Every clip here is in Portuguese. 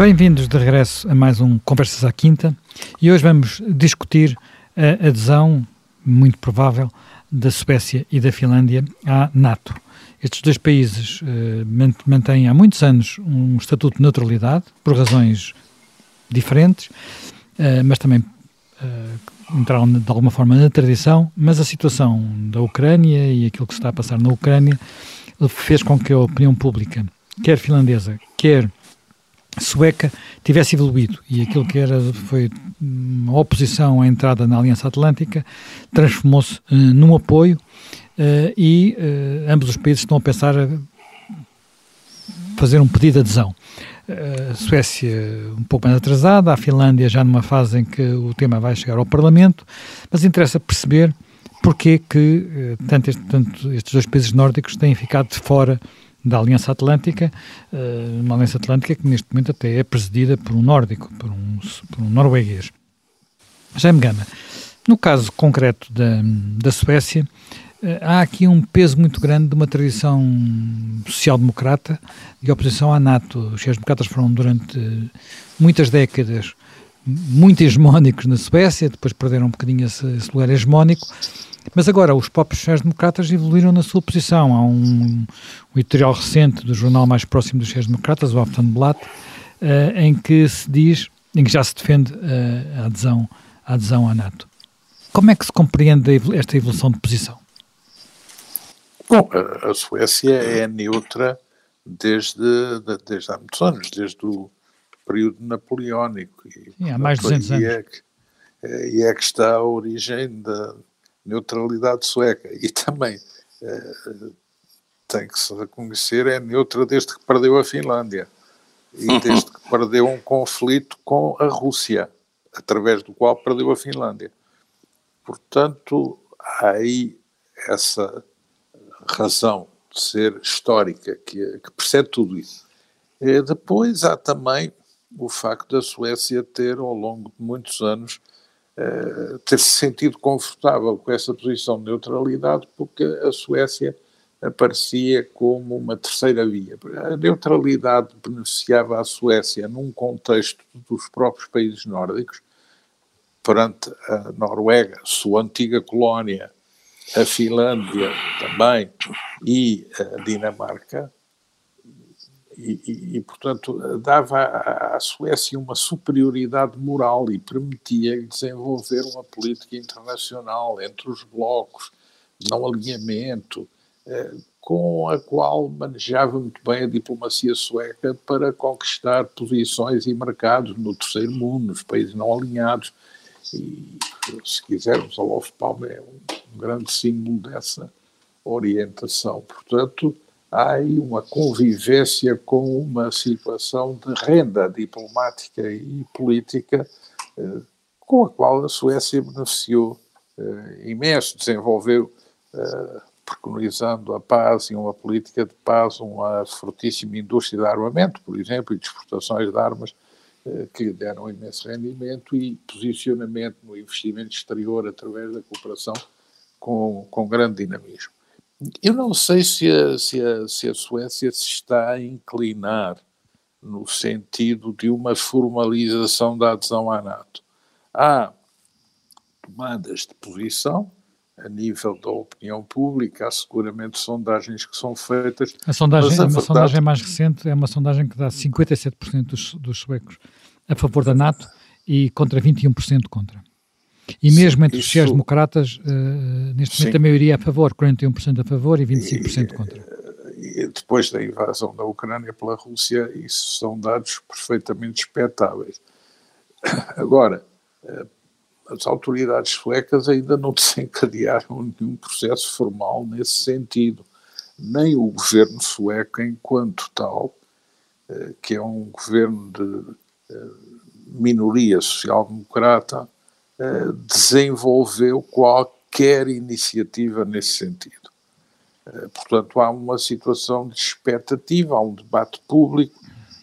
Bem-vindos de regresso a mais um Conversas à Quinta e hoje vamos discutir a adesão, muito provável, da Suécia e da Finlândia à NATO. Estes dois países uh, mantêm há muitos anos um estatuto de neutralidade, por razões diferentes, uh, mas também uh, entraram de alguma forma na tradição. Mas a situação da Ucrânia e aquilo que se está a passar na Ucrânia fez com que a opinião pública, quer finlandesa, quer sueca, tivesse evoluído e aquilo que era foi uma oposição à entrada na Aliança Atlântica transformou-se uh, num apoio uh, e uh, ambos os países estão a pensar a fazer um pedido de adesão. A Suécia um pouco mais atrasada, a Finlândia já numa fase em que o tema vai chegar ao Parlamento, mas interessa perceber porque que tanto, este, tanto estes dois países nórdicos têm ficado de fora da Aliança Atlântica, uma Aliança Atlântica que neste momento até é presidida por um nórdico, por um, por um norueguês. Jaime Gama, no caso concreto da, da Suécia, eh, há aqui um peso muito grande de uma tradição social-democrata de oposição à NATO. Os sociais-democratas foram durante muitas décadas muito hegemónicos na Suécia, depois perderam um bocadinho esse, esse lugar hegemónico, mas agora os próprios sociais-democratas evoluíram na sua posição. Há um, um editorial recente do jornal mais próximo dos sociais-democratas, o Aftonblatt, uh, em que se diz, em que já se defende uh, a, adesão, a adesão à NATO. Como é que se compreende esta evolução de posição? Bom, a Suécia é neutra desde, desde há muitos anos, desde o período napoleónico. E, Sim, há mais de 200 anos. É que, é, e é que está a origem da neutralidade sueca. E também é, tem que se reconhecer, é neutra desde que perdeu a Finlândia. E uhum. desde que perdeu um conflito com a Rússia, através do qual perdeu a Finlândia. Portanto, há aí essa razão de ser histórica que, que percebe tudo isso. E depois há também o facto da Suécia ter, ao longo de muitos anos, eh, ter se sentido confortável com essa posição de neutralidade, porque a Suécia aparecia como uma terceira via. A neutralidade beneficiava a Suécia num contexto dos próprios países nórdicos, perante a Noruega, sua antiga colónia, a Finlândia também e a Dinamarca, e, e, portanto, dava à, Suécia uma superioridade moral e permitia-lhe desenvolver uma política internacional entre os blocos, não alinhamento, eh, com a qual manejava muito bem a diplomacia sueca para conquistar posições e mercados no terceiro mundo, nos países não alinhados. E, se quisermos, Olof Palme é um grande símbolo dessa orientação. Portanto, há aí uma convivência com uma situação de renda diplomática e política eh, com a qual a Suécia beneficiou eh, imenso, desenvolveu, eh, preconizando a paz e uma política de paz, uma fortíssima indústria de armamento, por exemplo, e de exportações de armas, eh, que lhe deram imenso rendimento e posicionamento no investimento exterior através da cooperação com, com grande dinamismo. Eu não sei se a, se, a, se a Suécia se está a inclinar no sentido de uma formalização da adesão à NATO. Há tomadas de posição a nível da opinião pública, há seguramente sondagens que são feitas. A sondagem, a, a verdade... sondagem mais recente é uma sondagem que dá 57% dos, dos suecos a favor da NATO e contra 21% contra. E mesmo entre os sociais-democratas, uh, neste momento Sim. a maioria é a favor, 41% a favor e 25% contra. E depois da invasão da Ucrânia pela Rússia, isso são dados perfeitamente expectáveis. Agora, as autoridades suecas ainda não desencadearam nenhum processo formal nesse sentido. Nem o governo sueco, enquanto tal, que é um governo de minoria social-democrata, eh, desenvolveu qualquer iniciativa nesse sentido. Eh, portanto, há uma situação de expectativa, há um debate público,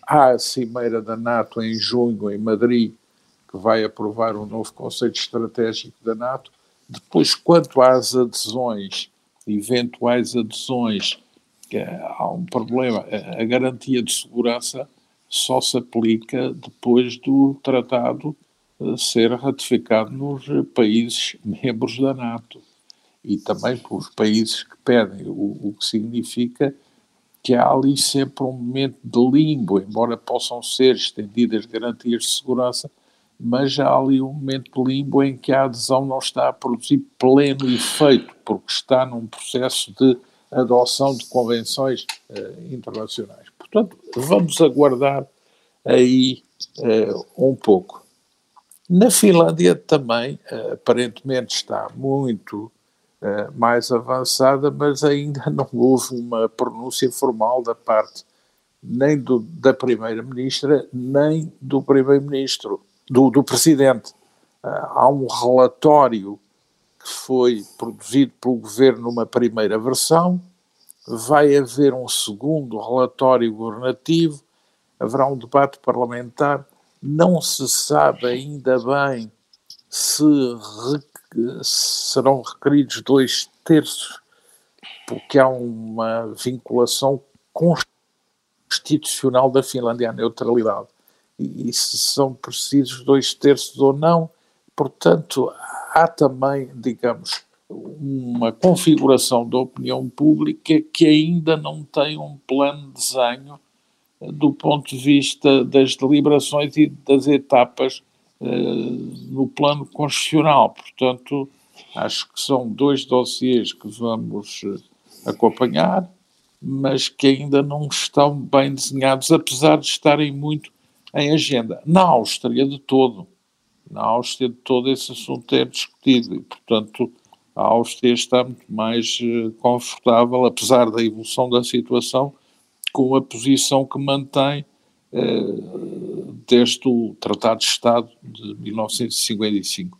há a Cimeira da NATO em junho, em Madrid, que vai aprovar um novo conceito estratégico da NATO. Depois, quanto às adesões, eventuais adesões, há um problema. A garantia de segurança só se aplica depois do tratado ser ratificado nos países membros da NATO e também pelos países que pedem, o, o que significa que há ali sempre um momento de limbo, embora possam ser estendidas garantias de segurança, mas há ali um momento de limbo em que a adesão não está a produzir pleno efeito, porque está num processo de adoção de convenções uh, internacionais. Portanto, vamos aguardar aí uh, um pouco. Na Finlândia também, uh, aparentemente, está muito mais avançada, mas ainda não houve uma pronúncia formal da parte nem do, da Primeira-Ministra, nem do Primeiro-Ministro do, do presidente. Uh, há um relatório que foi produzido pelo governo numa primeira versão, vai haver um segundo relatório governativo, haverá um debate parlamentar. Não se sabe ainda bem se serão requeridos dois terços, porque há uma vinculação constitucional da Finlândia à neutralidade e, se são precisos dois terços ou não. Portanto, há também, digamos, uma configuração da opinião pública que ainda não tem um plano de desenho do ponto de vista das deliberações e das etapas uh, no plano constitucional. Portanto, acho que são dois dossiês que vamos eh, acompanhar, mas que ainda não estão bem desenhados, apesar de estarem muito em agenda. Na Áustria, de todo. Na Áustria, de todo, esse assunto é discutido e, portanto, a Áustria está muito mais uh, confortável, apesar da evolução da situação, com a posição que mantém uh, desde o Tratado de Estado de 1955.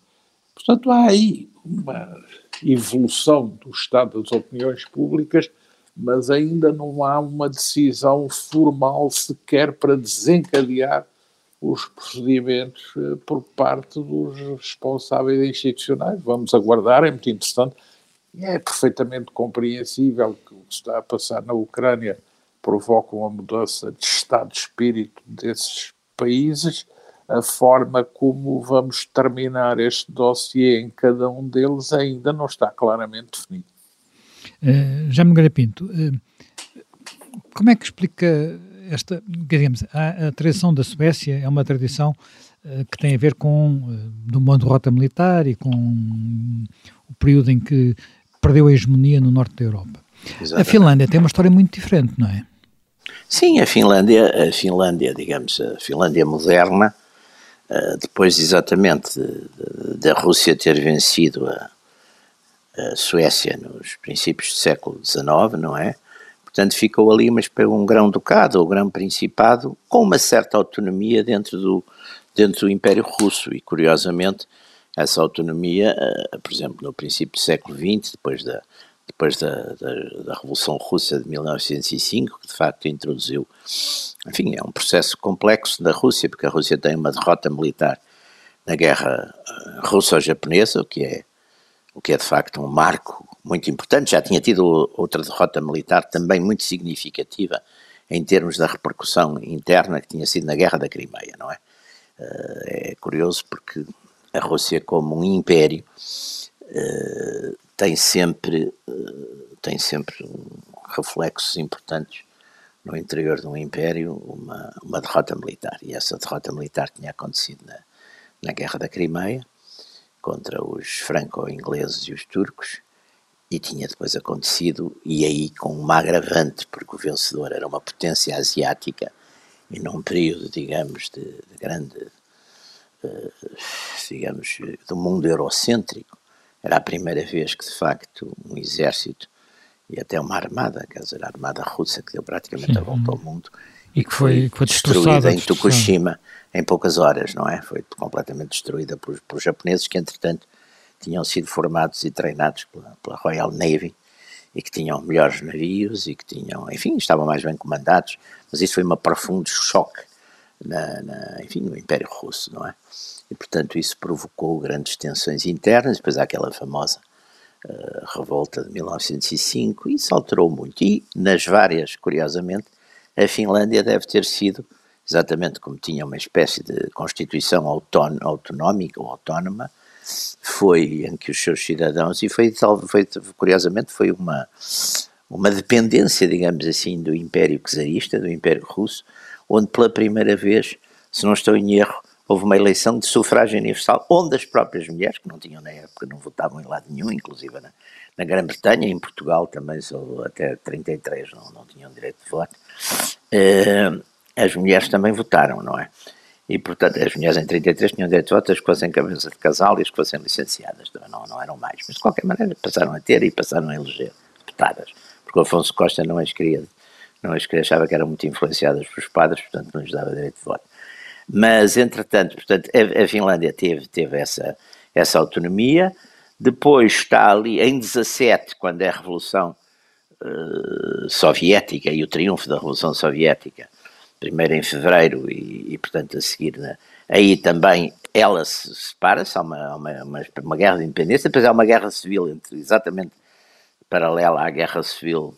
Portanto, há aí uma evolução do estado das opiniões públicas mas ainda não há uma decisão formal sequer para desencadear os procedimentos eh, por parte dos responsáveis institucionais. Vamos aguardar, é muito interessante. É perfeitamente compreensível que o que está a passar na Ucrânia provoca uma mudança de estado de espírito desses países. A forma como vamos terminar este dossiê em cada um deles ainda não está claramente definida. Uh, Já me Pinto, uh, como é que explica esta, digamos, a, a tradição da Suécia é uma tradição uh, que tem a ver com uh, do mundo rota militar e com o período em que perdeu a hegemonia no norte da Europa. Exatamente. A Finlândia tem uma história muito diferente, não é? Sim, a Finlândia, a Finlândia, digamos, a Finlândia moderna, uh, depois exatamente da Rússia ter vencido a, a Suécia nos princípios do século XIX, não é? Portanto, ficou ali mas um grão-ducado ou grão-principado com uma certa autonomia dentro do, dentro do Império Russo e, curiosamente, essa autonomia, uh, por exemplo, no princípio do século XX, depois da, depois da, da, da, Revolução Russa de 1905, que de facto introduziu, enfim, é um processo complexo da Rússia, porque a Rússia tem uma derrota militar na guerra uh, russo-japonesa, o que é o que é de facto um marco muito importante. Já tinha tido outra derrota militar também muito significativa em termos da repercussão interna que tinha sido na Guerra da Crimeia, não é? Eh, é curioso porque a Rússia, como um império, eh, tem sempre, eh, tem sempre reflexos importantes no interior de um império, uma, uma derrota militar. E essa derrota militar tinha acontecido na, na Guerra da Crimeia contra os franco-ingleses e os turcos, e tinha depois acontecido, e aí com uma agravante, porque o vencedor era uma potência asiática, e num período, digamos, de, de grande, uh, digamos, do mundo eurocêntrico, era a primeira vez que, de facto, um exército e até uma armada, quer dizer, a armada russa que deu praticamente Sim. a volta ao mundo, e que foi, que foi destruída em Fukushima em poucas horas, não é? Foi completamente destruída por, por japoneses que, entretanto, tinham sido formados e treinados pela, pela, Royal Navy e que tinham melhores navios e que tinham, enfim, estavam mais bem comandados, mas isso foi um profundo choque, na, na, enfim, no Império Russo, não é? E, portanto, isso provocou grandes tensões internas, depois há aquela famosa uh, revolta de 1905, e isso alterou muito. E, nas várias, curiosamente, a Finlândia deve ter sido exatamente como tinha uma espécie de constituição autonómica ou autónoma, foi em que os seus cidadãos, e foi, foi curiosamente, foi uma, uma dependência, digamos assim, do Império Czarista, do Império Russo, onde pela primeira vez, se não estou em erro, houve uma eleição de sufrágio universal, onde as próprias mulheres, que não tinham na época, não votavam em lado nenhum, inclusive na, na Grã-Bretanha, em Portugal também, só até 33 não, não tinham direito de voto, uh, as mulheres também votaram, não é? E, portanto, as mulheres em 33 tinham direito de voto, as que fossem cabeça de casal e as que fossem licenciadas, não, não eram mais. Mas, de qualquer maneira, passaram a ter e passaram a eleger deputadas, porque o Afonso Costa não as queria, não as queria, achava que eram muito influenciadas pelos padres, portanto, não lhes dava direito de voto. Mas, entretanto, portanto, a, a Finlândia teve, teve essa, essa autonomia, depois está ali em 17, quando é a Revolução uh, Soviética e o triunfo da Revolução Soviética, primeiro em fevereiro e, e portanto, a seguir, aí também ela se separa-se, há uma, uma, uma, uma, guerra de independência, depois há uma guerra civil, entre, exatamente paralela à guerra civil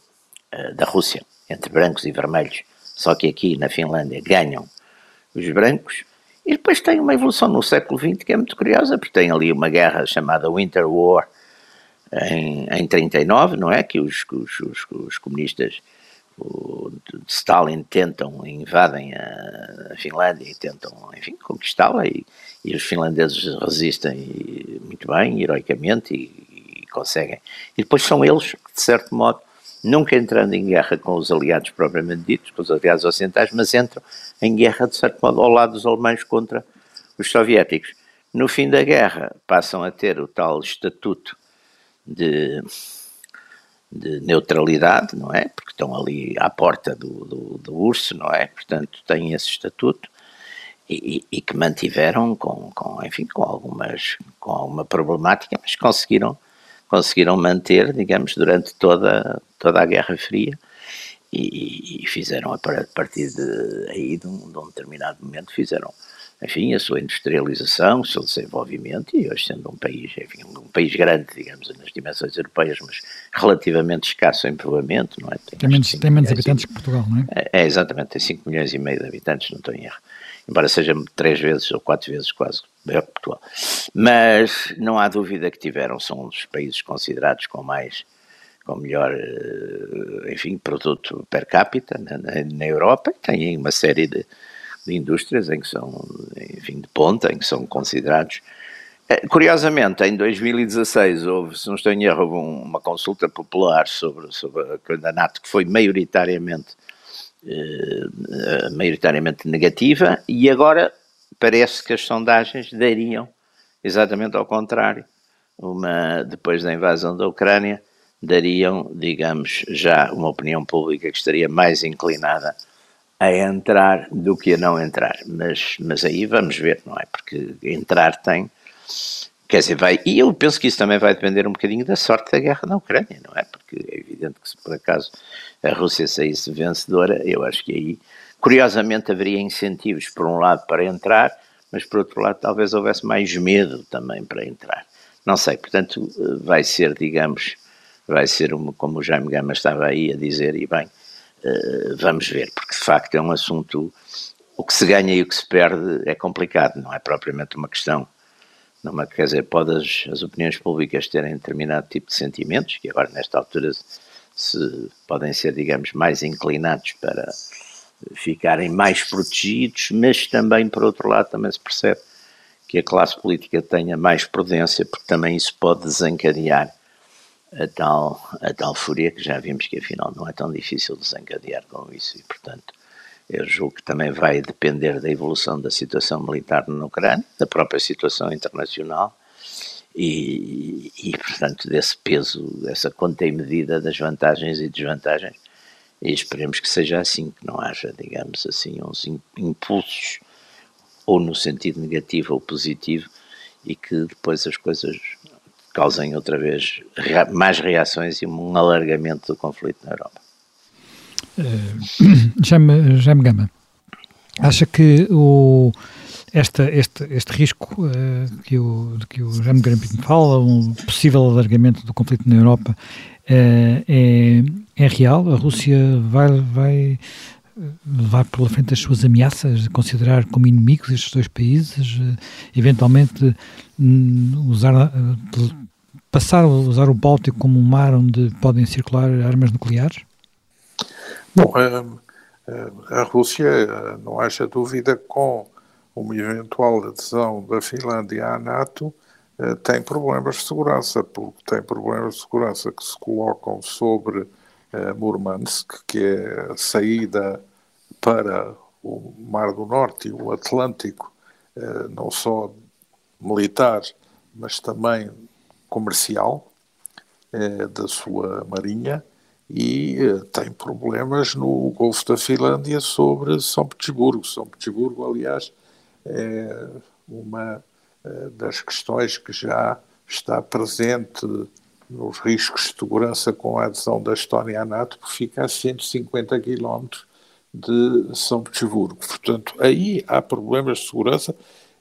uh, da Rússia, entre brancos e vermelhos, só que aqui na Finlândia ganham os brancos, e depois tem uma evolução no século XX que é muito curiosa, porque tem ali uma guerra chamada Winter War em, em 39, não é? Que os, os, os, os comunistas o, Stalin tentam, invadem a, a, Finlândia e tentam, enfim, conquistá-la e, e, os finlandeses resistem muito bem, heroicamente e, e conseguem. E depois são eles que, de certo modo, nunca entrando em guerra com os aliados propriamente ditos, com os aliados ocidentais, mas entram em guerra, de certo modo, ao lado dos alemães contra os soviéticos. No fim da guerra, passam a ter o tal estatuto de, de neutralidade, não é? Porque estão ali à porta do, do, do urso, não é? Portanto, têm esse estatuto. E, e, que mantiveram com, com, enfim, com algumas, com alguma problemática, mas conseguiram conseguiram manter, digamos, durante toda, toda a Guerra Fria e, e fizeram a partir de, aí, de um, de um, determinado momento, fizeram, enfim, a sua industrialização, o seu desenvolvimento e hoje sendo um país, enfim, um país grande, digamos, nas dimensões europeias, mas relativamente escasso em povoamento, não é? Tem, tem menos, tem menos habitantes que Portugal, não é? é? É, exatamente, tem 5 milhões e meio de habitantes, não estou em erro embora seja três vezes ou quatro vezes quase maior que Portugal. Mas não há dúvida que tiveram, são os países considerados com mais, com melhor, eh, enfim, produto per capita na, na Europa, têm uma série de, de indústrias em que são, enfim, de ponta, em que são considerados eh, Curiosamente, em 2016 houve, se não estou em erro, uma consulta popular sobre, sobre a NATO que foi maioritariamente eh, maioritariamente negativa, e agora parece que as sondagens dariam exatamente ao contrário. Uma, depois da invasão da Ucrânia, dariam, digamos, já uma opinião pública que estaria mais inclinada a entrar do que a não entrar. Mas, mas aí vamos ver, não é? Porque entrar tem. Quer dizer, vai. E eu penso que isso também vai depender um bocadinho da sorte da guerra na Ucrânia, não é? Porque é evidente que se por acaso a Rússia saísse vencedora, eu acho que aí, curiosamente, haveria incentivos, por um lado, para entrar, mas por outro lado, talvez houvesse mais medo também para entrar. Não sei, portanto, vai ser, digamos, vai ser uma, como o Jaime Gama estava aí a dizer, e bem, uh, vamos ver, porque de facto é um assunto, o que se ganha e o que se perde é complicado, não é propriamente uma questão não, quer dizer, pode as, as opiniões públicas terem determinado tipo de sentimentos, que agora nesta altura se podem ser, digamos, mais inclinados para ficarem mais protegidos, mas também, por outro lado, também se percebe que a classe política tenha mais prudência, porque também isso pode desencadear a tal, a tal fúria que já vimos que afinal não é tão difícil desencadear com isso e, portanto, eu julgo que também vai depender da evolução da situação militar na Ucrânia, da própria situação internacional e, e, portanto, desse peso, dessa conta e medida das vantagens e desvantagens. E esperemos que seja assim, que não haja, digamos assim, uns impulsos, ou no sentido negativo ou positivo, e que depois as coisas causem outra vez mais reações e um alargamento do conflito na Europa. Uh, Jaime Gama, acha que o esta, este, este risco uh, que o, de que o Jaime Grampinho fala, um possível alargamento do conflito na Europa, uh, é, é real? A Rússia vai, vai levar pela frente as suas ameaças, considerar como inimigos estes dois países, eventualmente hum, usar, passar a usar o Báltico como um mar onde podem circular armas nucleares? Bom, a, Rússia, não haja dúvida, com uma eventual adesão da Finlândia à NATO, eh, tem problemas de segurança, porque tem problemas de segurança que se colocam sobre uh, Murmansk, que é a saída para o Mar do Norte e o Atlântico, uh, não só militar, mas também comercial da sua marinha, e tem problemas no Golfo da Finlândia sobre São Petersburgo. São Petersburgo, aliás, é uma eh, das questões que já está presente nos riscos de segurança com a adesão da Estónia à NATO, porque fica a 150 quilómetros de São Petersburgo. Portanto, aí há problemas de segurança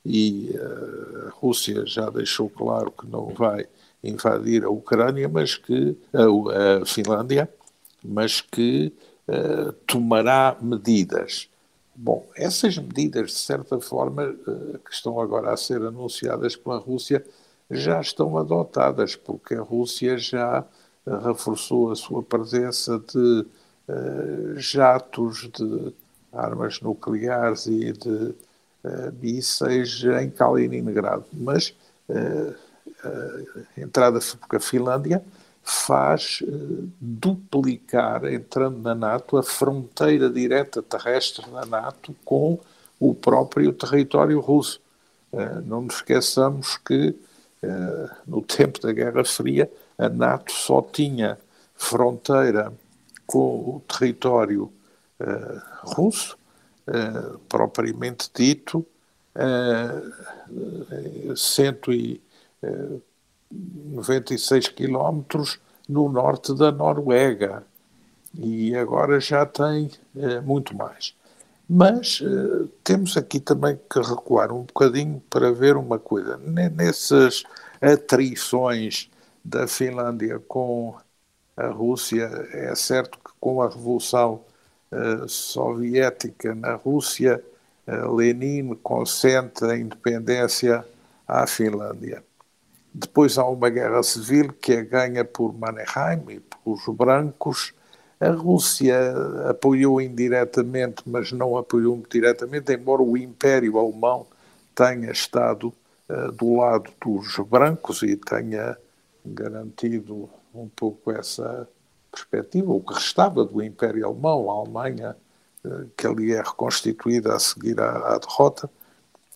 e eh, a Rússia já deixou claro que não vai invadir a Ucrânia, mas que a, a Finlândia, mas que uh, tomará medidas. Bom, essas medidas, de certa forma, eh, que estão agora a ser anunciadas pela Rússia, já estão adotadas, porque a Rússia já eh, reforçou a sua presença de uh, jatos de armas nucleares e de mísseis em Kaliningrado. Mas a entrada, porque a Finlândia faz uh, duplicar, entrando na NATO, a fronteira direta terrestre da NATO com o próprio território russo. Uh, não nos esqueçamos que, uh, no tempo da Guerra Fria, a NATO só tinha fronteira com o território russo, propriamente dito, uh, 96 quilómetros no norte da Noruega e agora já tem eh, muito mais. Mas eh, temos aqui também que recuar um bocadinho para ver uma coisa. Nessas atrições da Finlândia com a Rússia, é certo que com a Revolução eh, Soviética na Rússia, Lenin consente a independência à Finlândia. Depois há uma guerra civil que é ganha por Mannerheim e pelos brancos. A Rússia apoiou indiretamente, mas não apoiou diretamente, embora o Império Alemão tenha estado uh, do lado dos brancos e tenha garantido um pouco essa perspectiva, o que restava do Império Alemão, a Alemanha, uh, que ali é reconstituída a seguir à, à derrota.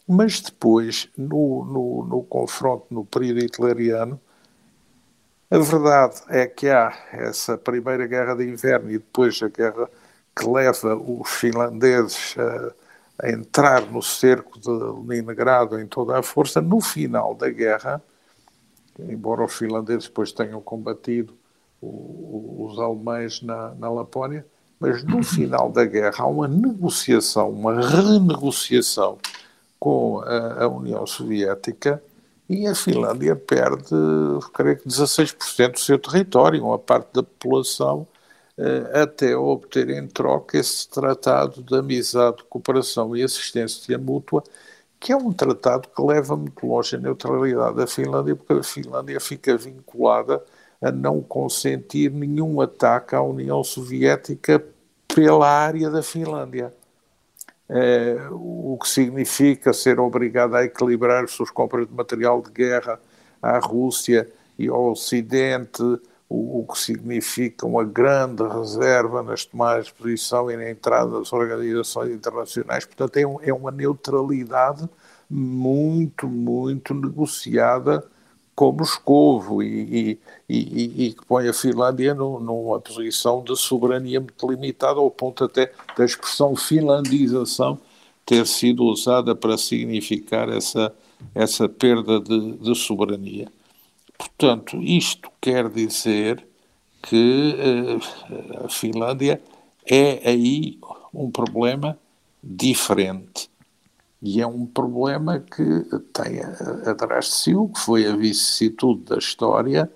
Mas depois, no, no, no confronto no período hitleriano, a verdade é que há essa primeira guerra de inverno e depois a guerra que leva os finlandeses a, a, entrar no cerco de Leningrado em toda a força. No final da guerra, embora os finlandeses depois tenham combatido os alemães na, na Lapónia, mas no final da guerra há uma negociação, uma renegociação com a, a União Soviética e a Finlândia perde, creio que 16% do seu território, uma parte da população, eh, até obter em troca esse tratado de amizade, cooperação e assistência mútua, que é um tratado que leva muito longe a neutralidade da Finlândia, porque a Finlândia fica vinculada a não consentir nenhum ataque à União Soviética pela área da Finlândia eh, o que significa ser obrigado a equilibrar as suas compras de material de guerra à Rússia e ao Ocidente, o, o que significa uma grande reserva nas tomadas de posição e na entrada das organizações internacionais. Portanto, é, um, é uma neutralidade muito, muito negociada com Moscovo e, e, e, e, que põe a Finlândia numa posição de soberania muito limitada, ao ponto até da expressão finlandização ter sido usada para significar essa, essa perda de, de soberania. Portanto, isto quer dizer que uh, a Finlândia é aí um problema diferente e é um problema que tem atrás de si o que foi a vicissitude da história.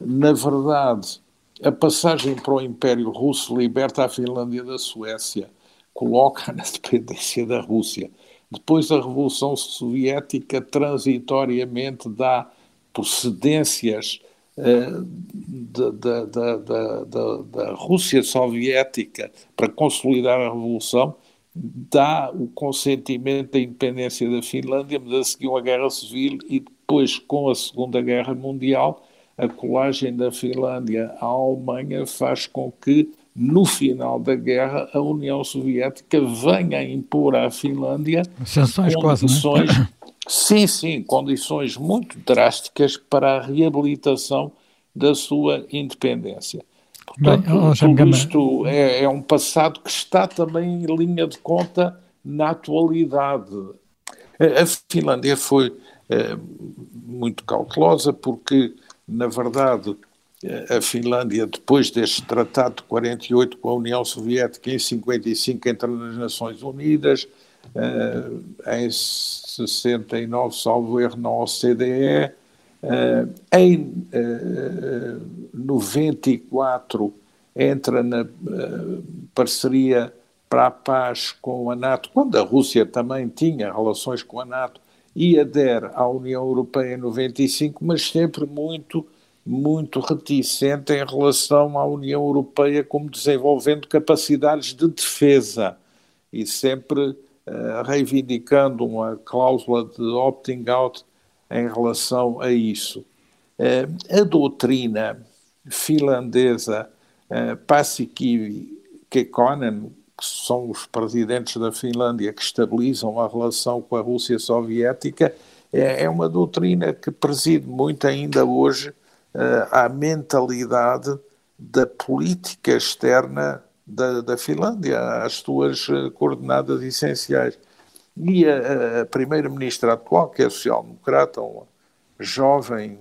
Na verdade, a passagem para o Império Russo liberta a Finlândia da Suécia, coloca na dependência da Rússia. Depois a Revolução Soviética transitoriamente dá procedências uh, da, da, da, da, Rússia Soviética para consolidar a Revolução, dá o consentimento da independência da Finlândia, mas a seguir uma guerra civil e depois, com a Segunda Guerra Mundial, a colagem da Finlândia à Alemanha faz com que, no final da guerra, a União Soviética venha impor à Finlândia Sanções condições, quase, é? sim, sim, condições muito drásticas para a reabilitação da sua independência. Portanto, Bem, tudo isto é, é um passado que está também em linha de conta na atualidade. A Finlândia foi é, muito cautelosa porque, na verdade, a Finlândia, depois deste tratado de 48 com a União Soviética, em 55 entra nas Nações Unidas, é, em 69, salvo erro, na OCDE, em uh, 94 entra na uh, parceria para a paz com a NATO, quando a Rússia também tinha relações com a NATO, e adere à União Europeia em 95, mas sempre muito, muito reticente em relação à União Europeia como desenvolvendo capacidades de defesa e sempre uh, reivindicando uma cláusula de opting out em relação a isso. Uh, a doutrina finlandesa uh, Paasikivi Kekkonen, que são os presidentes da Finlândia que estabilizam a relação com a Rússia Soviética, é, é uma doutrina que preside muito ainda hoje uh, à mentalidade da política externa da, da Finlândia, às suas coordenadas essenciais. E a, a primeira-ministra atual, que é social-democrata, uma jovem,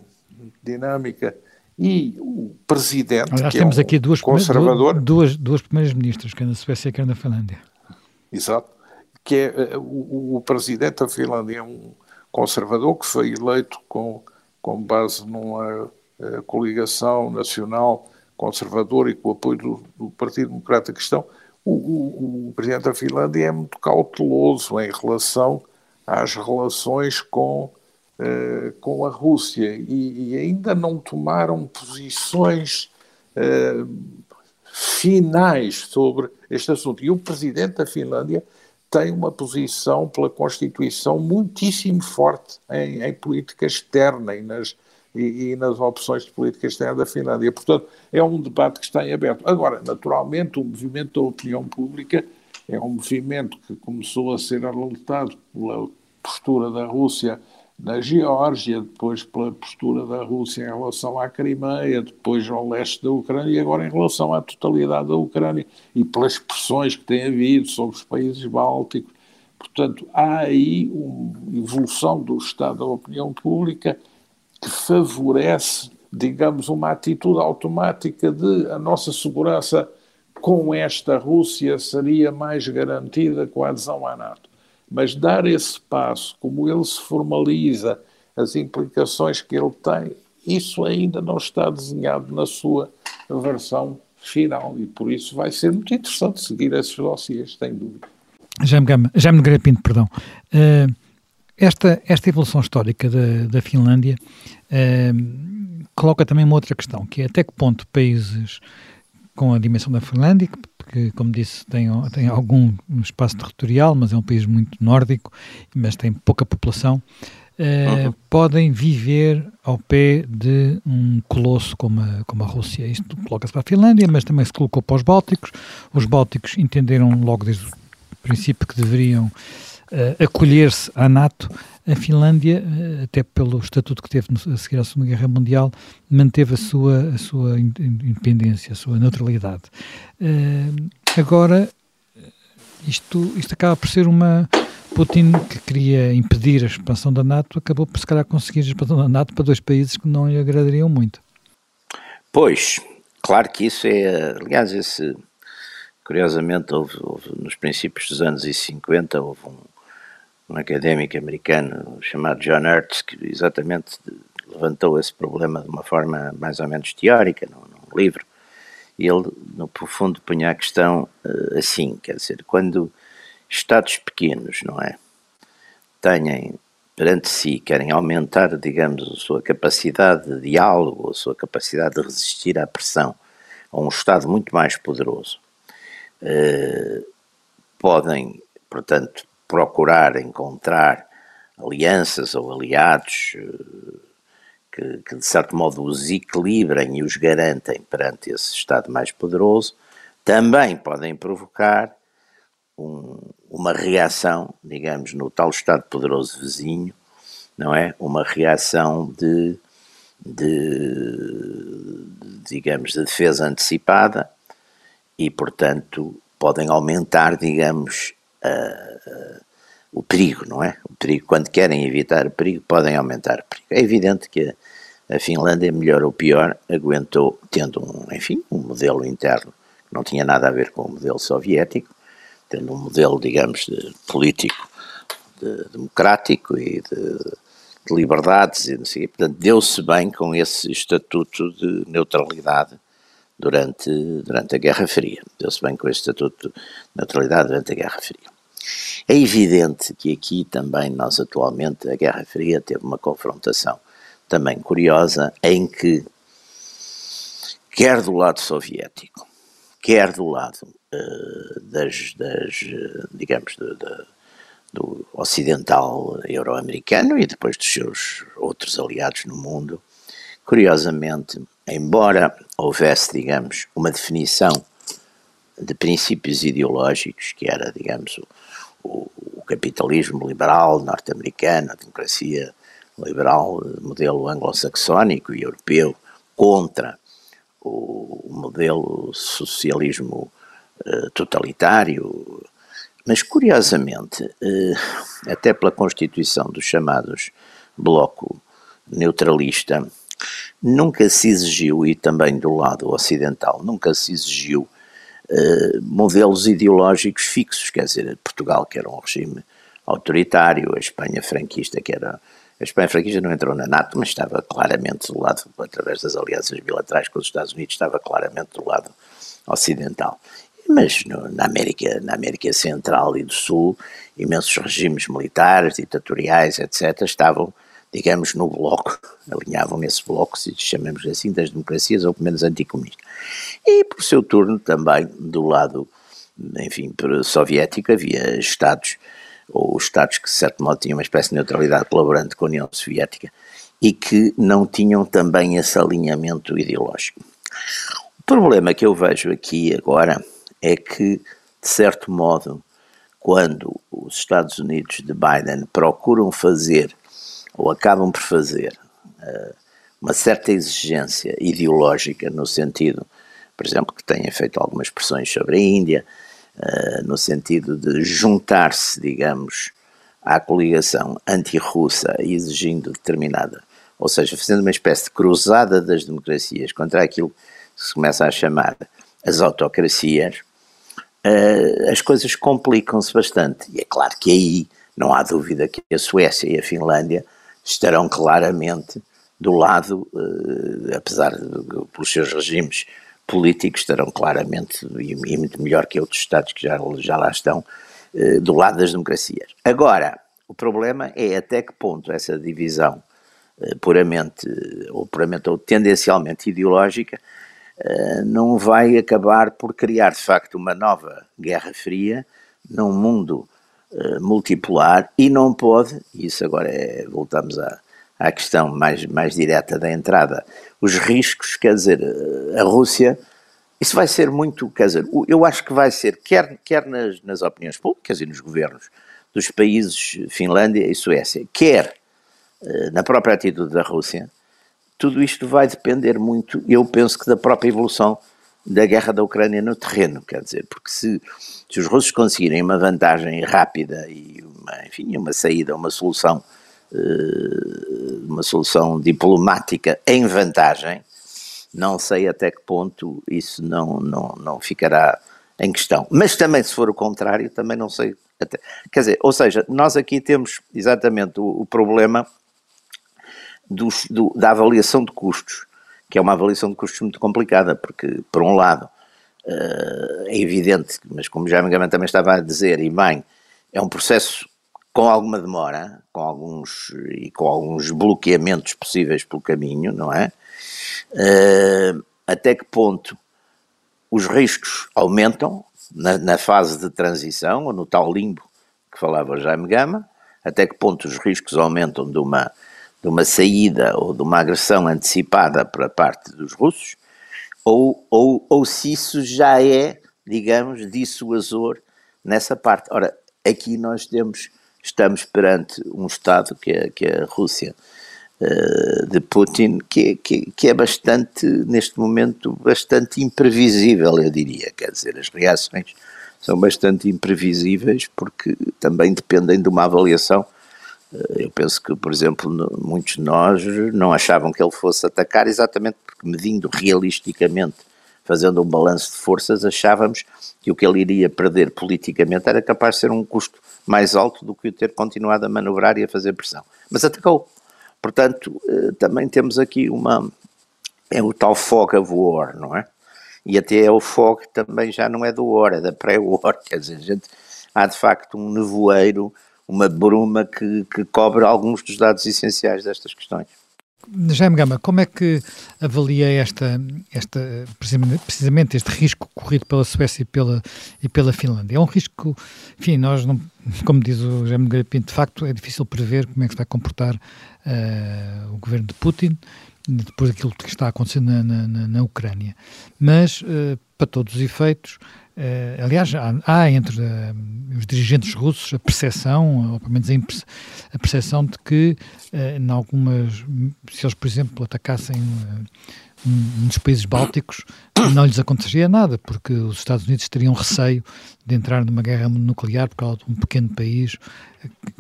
dinâmica, e o presidente, Aliás, que temos é um aqui duas, conservador... Duas, duas primeiras ministras, quer na Suécia, quer na Finlândia. Exato. Que é o, o presidente da Finlândia é um conservador que foi eleito com, com base numa uh, coligação nacional conservadora e com o apoio do, do Partido Democrata Cristão, o, o, o, presidente da Finlândia é muito cauteloso em relação às relações com, uh, com a Rússia e, e, ainda não tomaram posições uh, finais sobre este assunto. E o presidente da Finlândia tem uma posição pela Constituição muitíssimo forte em, em política externa e nas e, e, nas opções de política externa da Finlândia. Portanto, é um debate que está em aberto. Agora, naturalmente, o movimento da opinião pública é um movimento que começou a ser alertado pela postura da Rússia na Geórgia, depois pela postura da Rússia em relação à Crimeia, depois ao leste da Ucrânia e agora em relação à totalidade da Ucrânia e pelas pressões que tem havido sobre os países bálticos. Portanto, há aí uma evolução do estado da opinião pública que favorece, digamos, uma atitude automática de a nossa segurança com esta Rússia seria mais garantida com a adesão à NATO. Mas dar esse passo, como ele se formaliza, as implicações que ele tem, isso ainda não está desenhado na sua versão final e por isso vai ser muito interessante seguir esses dossiês, sem dúvida. Jaime, Gama, Jaime Pinto, perdão. Uh, esta, esta evolução histórica da, da Finlândia uh, coloca também uma outra questão, que é até que ponto países com a dimensão da Finlândia, que, como disse, tem, tem algum espaço territorial, mas é um país muito nórdico, mas tem pouca população, uh, uhum. podem viver ao pé de um colosso como a, como a Rússia. Isto coloca-se para a Finlândia, mas também se colocou para os Bálticos. Os Bálticos entenderam logo desde o princípio que deveriam uh, acolher-se à NATO, a Finlândia, uh, até pelo estatuto que teve no, a seguir à Segunda Guerra Mundial, manteve a sua, a sua independência, a sua neutralidade. Uh, agora, isto, isto acaba por ser uma. Putin, que queria impedir a expansão da NATO, acabou por se calhar conseguir a expansão da NATO para dois países que não lhe agradariam muito. Pois, claro que isso é. Aliás, esse. Curiosamente, houve, houve nos princípios dos anos 50, houve um, um académico americano chamado John Hertz, que exatamente levantou esse problema de uma forma mais ou menos teórica, num, num livro, ele, no profundo, punha a questão uh, assim, quer dizer, quando Estados pequenos, não é, têm perante si, querem aumentar, digamos, a sua capacidade de diálogo, a sua capacidade de resistir à pressão a um Estado muito mais poderoso, uh, podem, portanto, procurar encontrar alianças ou aliados uh, que, que, de certo modo os equilibrem e os garantem perante esse Estado mais poderoso, também podem provocar um, uma reação, digamos, no tal Estado poderoso vizinho, não é? Uma reação de, de digamos, de defesa antecipada e, portanto, podem aumentar, digamos, o perigo, não é? O perigo, quando querem evitar o perigo, podem aumentar o perigo. É evidente que a Finlândia, melhor ou pior, aguentou, tendo, um, enfim, um modelo interno que não tinha nada a ver com o modelo soviético, tendo um modelo, digamos, de, político, de, democrático e de, de liberdades, e não sei, portanto, deu-se bem com esse estatuto de neutralidade durante, durante a Guerra Fria. Deu-se bem com esse estatuto de neutralidade durante a Guerra Fria. É evidente que aqui também nós atualmente a Guerra Fria teve uma confrontação também curiosa, em que, quer do lado soviético, quer do lado uh, das, das, digamos, de, de, do ocidental euro-americano e depois dos seus outros aliados no mundo, curiosamente, embora houvesse, digamos, uma definição de princípios ideológicos, que era, digamos, o, o capitalismo liberal norte-americano, a democracia liberal, modelo anglo-saxónico e europeu, contra o modelo socialismo uh, totalitário. Mas, curiosamente, uh, até pela constituição dos chamados bloco neutralista, nunca se exigiu, e também do lado ocidental, nunca se exigiu uh, modelos ideológicos fixos, quer dizer, Portugal, que era um regime autoritário, a Espanha franquista, que era a Espanha franquista não entrou na NATO, mas estava claramente do lado, através das alianças bilaterais com os Estados Unidos, estava claramente do lado ocidental. Mas no, na, América, na América Central e do Sul, imensos regimes militares, ditatoriais, etc., estavam, digamos, no bloco, alinhavam nesse bloco, se chamamos assim, das democracias, ou pelo menos anticomunistas. E, por seu turno, também do lado, enfim, soviético, havia Estados ou os Estados que, de certo modo, tinham uma espécie de neutralidade colaborante com a União Soviética e que não tinham também esse alinhamento ideológico. O problema que eu vejo aqui agora é que, de certo modo, quando os Estados Unidos de Biden procuram fazer, ou acabam por fazer, eh, uma certa exigência ideológica, no sentido, por exemplo, que têm feito algumas pressões sobre a Índia, uh, no sentido de juntar-se, digamos, à coligação anti-russa exigindo determinada, ou seja, fazendo uma espécie de cruzada das democracias contra aquilo que se começa a chamar as autocracias, uh, as coisas complicam-se bastante. E é claro que aí não há dúvida que a Suécia e a Finlândia estarão claramente do lado, uh, apesar pelos seus regimes políticos estarão claramente, e, muito melhor que outros Estados que já, já lá estão, eh, do lado das democracias. Agora, o problema é até que ponto essa divisão eh, puramente, ou puramente ou tendencialmente ideológica, eh, não vai acabar por criar de facto uma nova Guerra Fria num mundo multipolar e não pode, isso agora é, voltamos à, à questão mais, mais direta da entrada, os riscos, quer dizer, a Rússia, isso vai ser muito, quer dizer, eu acho que vai ser, quer, quer nas, nas opiniões públicas e nos governos dos países Finlândia e Suécia, quer eh, na própria atitude da Rússia, tudo isto vai depender muito, eu penso que da própria evolução da guerra da Ucrânia no terreno, quer dizer, porque se, se os russos conseguirem uma vantagem rápida e uma, enfim, uma saída, uma solução eh, uma solução diplomática em vantagem, não sei até que ponto isso não, não, não ficará em questão. Mas também, se for o contrário, também não sei. Até, quer dizer, ou seja, nós aqui temos exatamente o, o problema dos, do, da avaliação de custos. Que é uma avaliação de custos muito complicada, porque, por um lado, uh, é evidente, mas como já Gama também estava a dizer, e bem, é um processo com alguma demora, com alguns e com alguns bloqueamentos possíveis pelo caminho, não é? Uh, até que ponto os riscos aumentam na, na, fase de transição, ou no tal limbo que falava o Jaime Gama, até que ponto os riscos aumentam de uma, de uma saída ou de uma agressão antecipada para parte dos russos, ou, ou, ou se isso já é, digamos, dissuasor nessa parte. Ora, aqui nós temos, estamos perante um Estado que é, que é a Rússia, uh, de Putin, que, que, que, é bastante, neste momento, bastante imprevisível, eu diria. Quer dizer, as reações são bastante imprevisíveis porque também dependem de uma avaliação. Eh, eu penso que, por exemplo, muitos de nós não achavam que ele fosse atacar exatamente porque, medindo realisticamente, fazendo um balanço de forças, achávamos que o que ele iria perder politicamente era capaz de ser um custo mais alto do que o ter continuado a manobrar e a fazer pressão. Mas atacou. Portanto, eh, também temos aqui uma. É o tal fog of war, não é? e até o fogo também já não é do war, é da pré-war, quer dizer, gente, há de facto um nevoeiro, uma bruma que, que cobre alguns dos dados essenciais destas questões. Jaime Gama, como é que avalia esta, esta, precisamente este risco corrido pela Suécia e pela, e pela Finlândia? É um risco, enfim, nós não, como diz o Jaime Gama Pinto, de facto é difícil prever como é que se vai comportar uh, o governo de Putin depois daquilo que está acontecendo na, na, na Ucrânia. Mas, uh, para todos os efeitos, uh, aliás, há, há entre uh, os dirigentes russos a percepção, ou pelo menos a, percepção de que, em algumas, se eles, por exemplo, atacassem um dos países bálticos, não lhes aconteceria nada, porque os Estados Unidos teriam receio de entrar numa guerra nuclear por causa de um pequeno país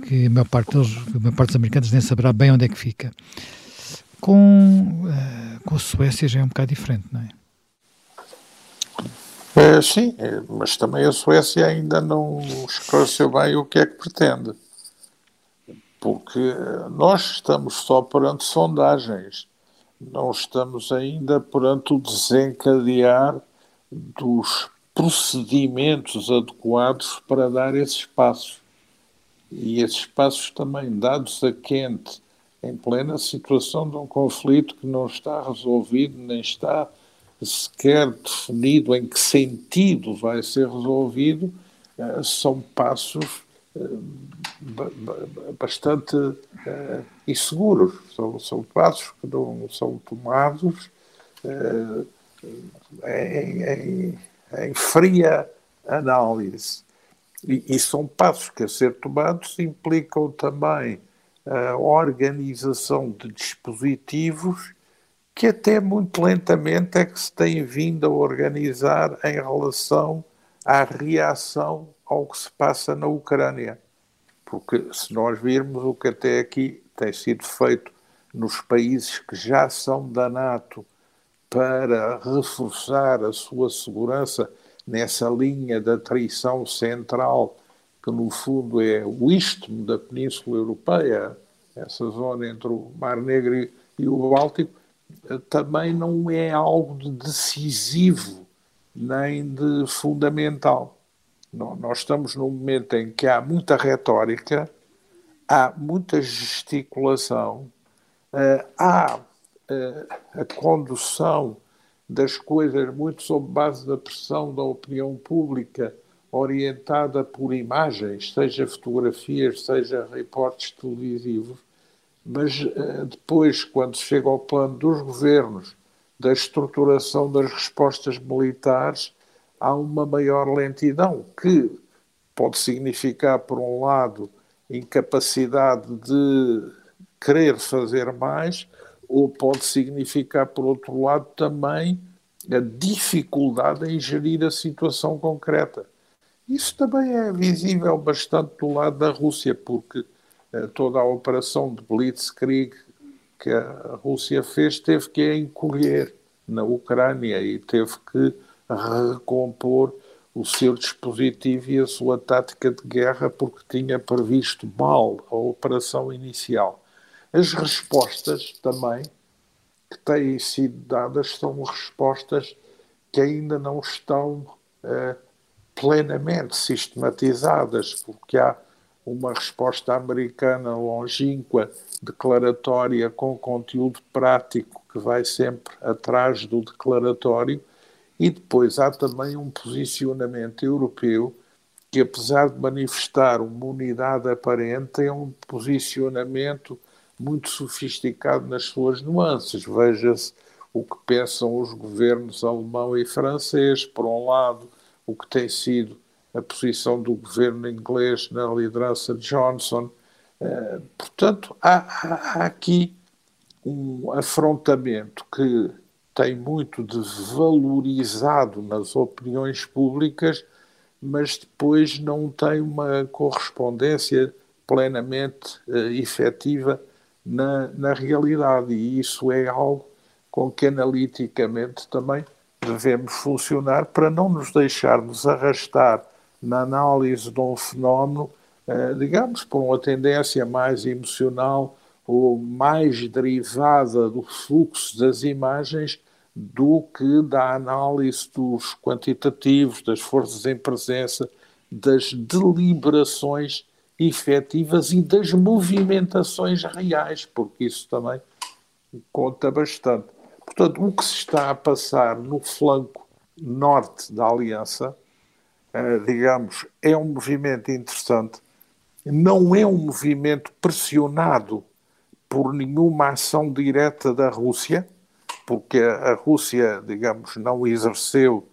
que a maior parte, deles, a maior parte dos americanos nem saberá bem onde é que fica. Com, uh, com a Suécia já é um bocado diferente, não é? É sim, é, mas também a Suécia ainda não esclareceu bem o que é que pretende. Porque nós estamos só perante sondagens, não estamos ainda perante o desencadear dos procedimentos adequados para dar esses passos. E esses passos também dados a quente em plena situação de um conflito que não está resolvido, nem está sequer definido em que sentido vai ser resolvido, eh, são passos eh, bastante eh, inseguros. São, são passos que não são tomados em, em, em fria análise. E, e, são passos que, a ser tomados, implicam também a organização de dispositivos que até muito lentamente é que se tem vindo a organizar em relação à reação ao que se passa na Ucrânia. Porque se nós virmos o que até aqui tem sido feito nos países que já são da NATO para reforçar a sua segurança nessa linha da traição central que no fundo é o istmo da Península Europeia, essa zona entre o Mar Negro e o Báltico, também não é algo de decisivo nem de fundamental. Nós estamos num momento em que há muita retórica, há muita gesticulação, eh, há eh, a condução das coisas muito sob base da pressão da opinião pública orientada por imagens, seja fotografias, seja reportes televisivos, mas uh, depois, quando chega ao plano dos governos, da estruturação das respostas militares, há uma maior lentidão, que pode significar, por um lado, incapacidade de querer fazer mais, ou pode significar, por outro lado, também a dificuldade em gerir a situação concreta. Isso também é visível bastante do lado da Rússia, porque eh, toda a operação de Blitzkrieg que a Rússia fez teve que encolher na Ucrânia e teve que recompor o seu dispositivo e a sua tática de guerra porque tinha previsto mal a operação inicial. As respostas também, que têm sido dadas são respostas que ainda não estão uh, plenamente sistematizadas, porque há uma resposta americana longínqua, declaratória, com conteúdo prático, que vai sempre atrás do declaratório, e depois há também um posicionamento europeu que, apesar de manifestar uma unidade aparente, é um posicionamento muito sofisticado nas suas nuances. Veja-se o que pensam os governos alemão e francês, por um lado, o que tem sido a posição do governo inglês na liderança de Johnson. Uh, portanto, há, há, aqui um afrontamento que tem muito de valorizado nas opiniões públicas, mas depois não tem uma correspondência plenamente uh, efetiva na, na realidade. E isso é algo com que analiticamente também devemos funcionar para não nos deixarmos arrastar na análise de um fenómeno, eh, digamos, por uma tendência mais emocional ou mais derivada do fluxo das imagens do que da análise dos quantitativos, das forças em presença, das deliberações efetivas e das movimentações reais, porque isso também conta bastante. Portanto, o que se está a passar no flanco norte da Aliança digamos, é um movimento interessante. Não é um movimento pressionado por nenhuma ação direta da Rússia, porque a Rússia, digamos, não exerceu,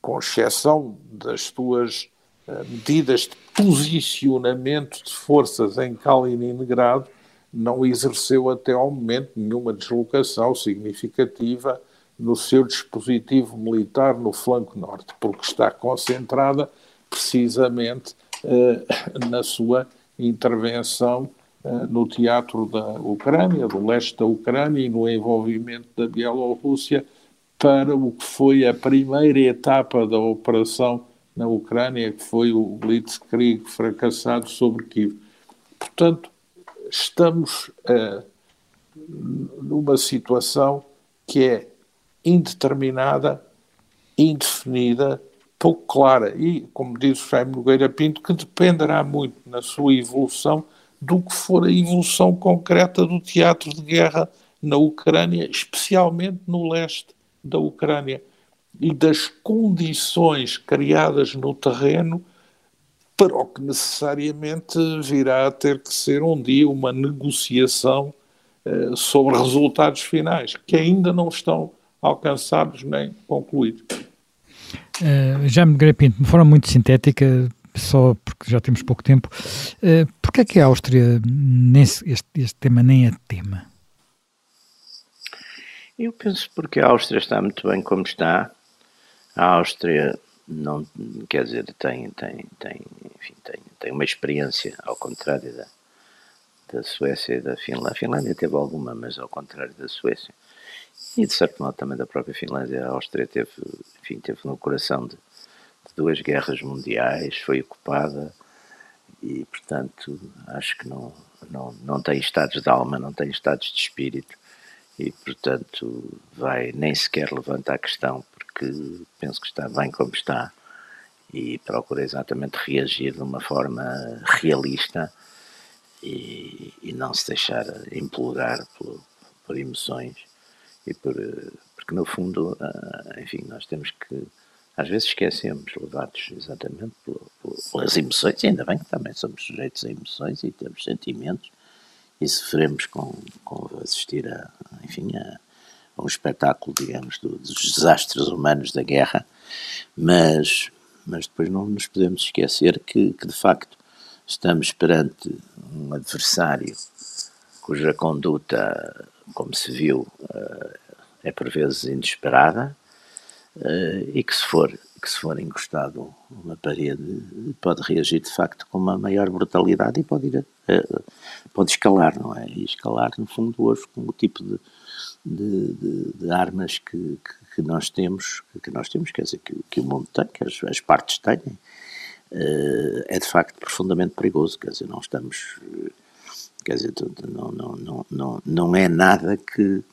com exceção das suas eh, medidas de posicionamento de forças em Kaliningrado, não exerceu até ao momento nenhuma deslocação significativa no seu dispositivo militar no flanco norte, porque está concentrada precisamente uh, na sua intervenção uh, no teatro da Ucrânia, do leste da Ucrânia e no envolvimento da Bielorrússia para o que foi a primeira etapa da operação na Ucrânia, que foi o Blitzkrieg fracassado sobre Kiev. Portanto, estamos uh, numa situação que é indeterminada, indefinida, pouco clara. E, como diz Jaime Nogueira Pinto, que dependerá muito na sua evolução do que for a evolução concreta do teatro de guerra na Ucrânia, especialmente no leste da Ucrânia, e das condições criadas no terreno para o que necessariamente virá a ter que ser um dia uma negociação eh, sobre resultados finais, que ainda não estão alcançados nem concluídos. Uh, já me Pinto, de forma muito sintética, só porque já temos pouco tempo, uh, porquê é que a Áustria, nesse, este, este tema nem é tema? Eu penso porque a Áustria está muito bem como está. A Áustria não quer dizer tem tem tem enfim, tem, tem uma experiência ao contrário da, da Suécia e da Finlândia. A Finlândia teve alguma, mas ao contrário da Suécia e de certo modo também da própria Finlândia. A Áustria teve, enfim, teve no coração de, de duas guerras mundiais, foi ocupada e, portanto, acho que não, não, não tem estados de alma, não tem estados de espírito e, portanto, vai nem sequer levantar a questão porque penso que está bem como está e procura exatamente reagir de uma forma realista e, e não se deixar implorar por, por emoções e por, porque no fundo, ah, enfim, nós temos que, às vezes esquecemos, levados exatamente pelas emoções, e ainda bem que também somos sujeitos a emoções e temos sentimentos e sofremos com, com assistir a, enfim, a, a um espetáculo, digamos, do, dos desastres humanos da guerra, mas, mas depois não nos podemos esquecer que, que de facto estamos perante um adversário cuja conduta como se viu, eh, é por vezes inesperada eh, e que se for que se for encostado uma parede pode reagir de facto com uma maior brutalidade e pode ir a, pode escalar, não é? E escalar no fundo hoje com o tipo de, de, de, de armas que, que, nós temos, que nós temos, quer dizer, que, que o mundo tem, que as, as partes têm, eh, é de facto profundamente perigoso, quer dizer, não estamos Quer dizer, não, não, não, não, não é nada que,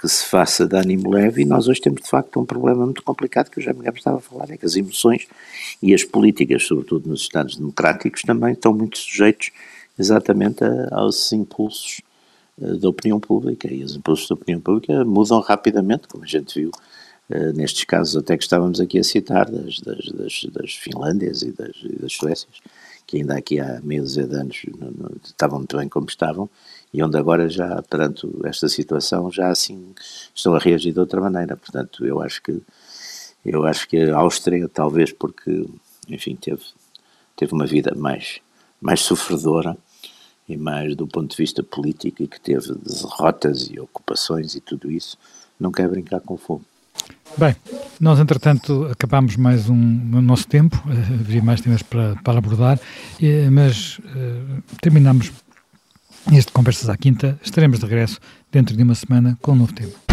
que se faça de ânimo leve e nós hoje temos de facto um problema muito complicado que o Jaime Guedes estava a falar, é que as emoções e as políticas, sobretudo nos Estados democráticos, também estão muito sujeitos exatamente a, aos impulsos uh, da opinião pública. E os impulsos da opinião pública mudam rapidamente, como a gente viu uh, nestes casos até que estávamos aqui a citar das, das, das, das Finlândias e das, e das Suécias, que ainda aqui há meio de anos não, não, estavam muito bem como estavam e onde agora já, perante esta situação, já assim estão a reagir de outra maneira. Portanto, eu acho que eu acho que a Áustria, talvez porque, enfim, teve, teve uma vida mais, mais sofredora e mais do ponto de vista político e que teve derrotas e ocupações e tudo isso, não quer brincar com fogo. Bem, nós entretanto acabamos mais um no nosso tempo, uh, haveria mais temas para, para abordar, uh, mas uh, terminamos este Conversas à Quinta. Estaremos de regresso dentro de uma semana com um novo tema.